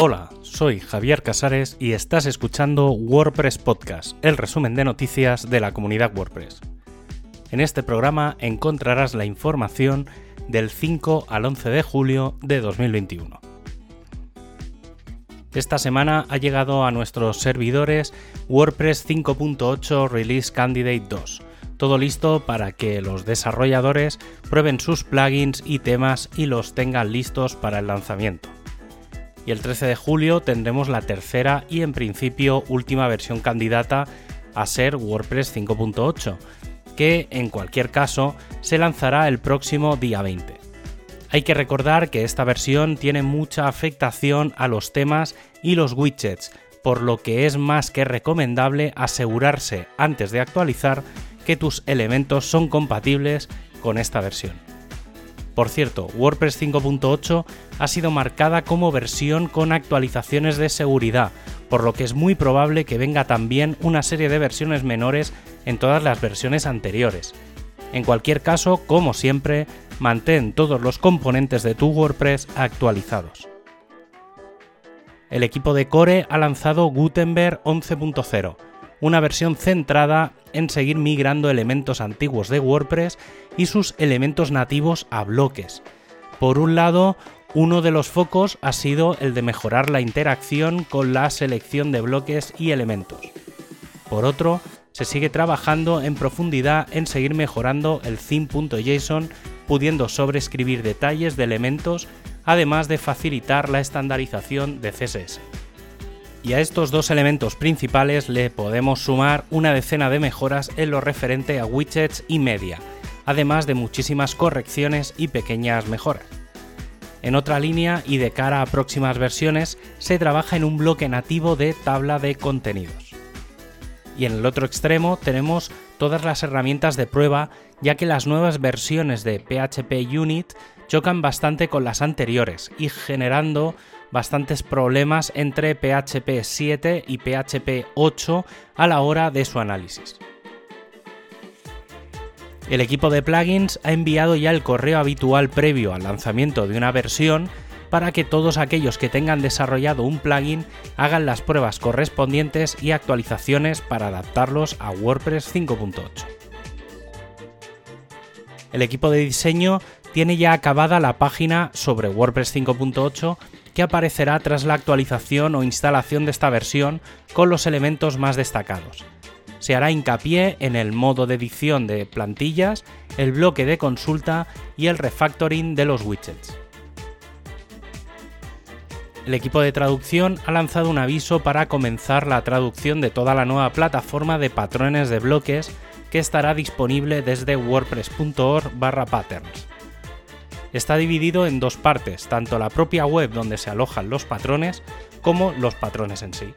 Hola, soy Javier Casares y estás escuchando WordPress Podcast, el resumen de noticias de la comunidad WordPress. En este programa encontrarás la información del 5 al 11 de julio de 2021. Esta semana ha llegado a nuestros servidores WordPress 5.8 Release Candidate 2. Todo listo para que los desarrolladores prueben sus plugins y temas y los tengan listos para el lanzamiento y el 13 de julio tendremos la tercera y en principio última versión candidata a ser WordPress 5.8, que en cualquier caso se lanzará el próximo día 20. Hay que recordar que esta versión tiene mucha afectación a los temas y los widgets, por lo que es más que recomendable asegurarse antes de actualizar que tus elementos son compatibles con esta versión. Por cierto, WordPress 5.8 ha sido marcada como versión con actualizaciones de seguridad, por lo que es muy probable que venga también una serie de versiones menores en todas las versiones anteriores. En cualquier caso, como siempre, mantén todos los componentes de tu WordPress actualizados. El equipo de Core ha lanzado Gutenberg 11.0, una versión centrada en seguir migrando elementos antiguos de WordPress y sus elementos nativos a bloques. Por un lado, uno de los focos ha sido el de mejorar la interacción con la selección de bloques y elementos. Por otro, se sigue trabajando en profundidad en seguir mejorando el theme.json, pudiendo sobreescribir detalles de elementos, además de facilitar la estandarización de CSS. Y a estos dos elementos principales le podemos sumar una decena de mejoras en lo referente a widgets y media, además de muchísimas correcciones y pequeñas mejoras. En otra línea y de cara a próximas versiones, se trabaja en un bloque nativo de tabla de contenidos. Y en el otro extremo tenemos todas las herramientas de prueba, ya que las nuevas versiones de PHP Unit chocan bastante con las anteriores y generando bastantes problemas entre PHP 7 y PHP 8 a la hora de su análisis. El equipo de plugins ha enviado ya el correo habitual previo al lanzamiento de una versión para que todos aquellos que tengan desarrollado un plugin hagan las pruebas correspondientes y actualizaciones para adaptarlos a WordPress 5.8. El equipo de diseño tiene ya acabada la página sobre WordPress 5.8 que aparecerá tras la actualización o instalación de esta versión con los elementos más destacados. Se hará hincapié en el modo de edición de plantillas, el bloque de consulta y el refactoring de los widgets. El equipo de traducción ha lanzado un aviso para comenzar la traducción de toda la nueva plataforma de patrones de bloques que estará disponible desde wordpress.org patterns está dividido en dos partes, tanto la propia web donde se alojan los patrones como los patrones en sí.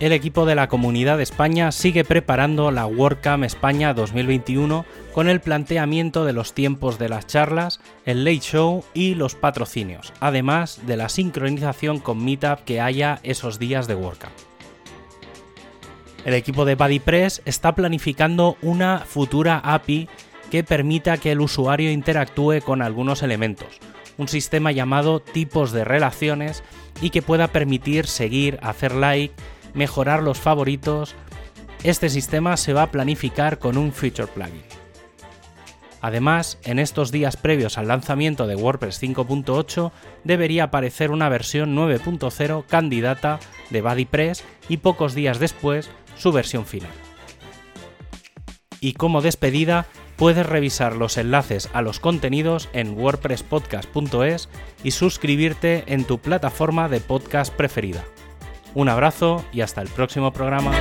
El equipo de la Comunidad de España sigue preparando la WordCamp España 2021 con el planteamiento de los tiempos de las charlas, el late show y los patrocinios, además de la sincronización con Meetup que haya esos días de WordCamp. El equipo de BuddyPress está planificando una futura API que permita que el usuario interactúe con algunos elementos, un sistema llamado tipos de relaciones y que pueda permitir seguir, hacer like, mejorar los favoritos. Este sistema se va a planificar con un feature plugin. Además, en estos días previos al lanzamiento de WordPress 5.8 debería aparecer una versión 9.0 candidata de BuddyPress y pocos días después su versión final. Y como despedida, puedes revisar los enlaces a los contenidos en wordpresspodcast.es y suscribirte en tu plataforma de podcast preferida. Un abrazo y hasta el próximo programa.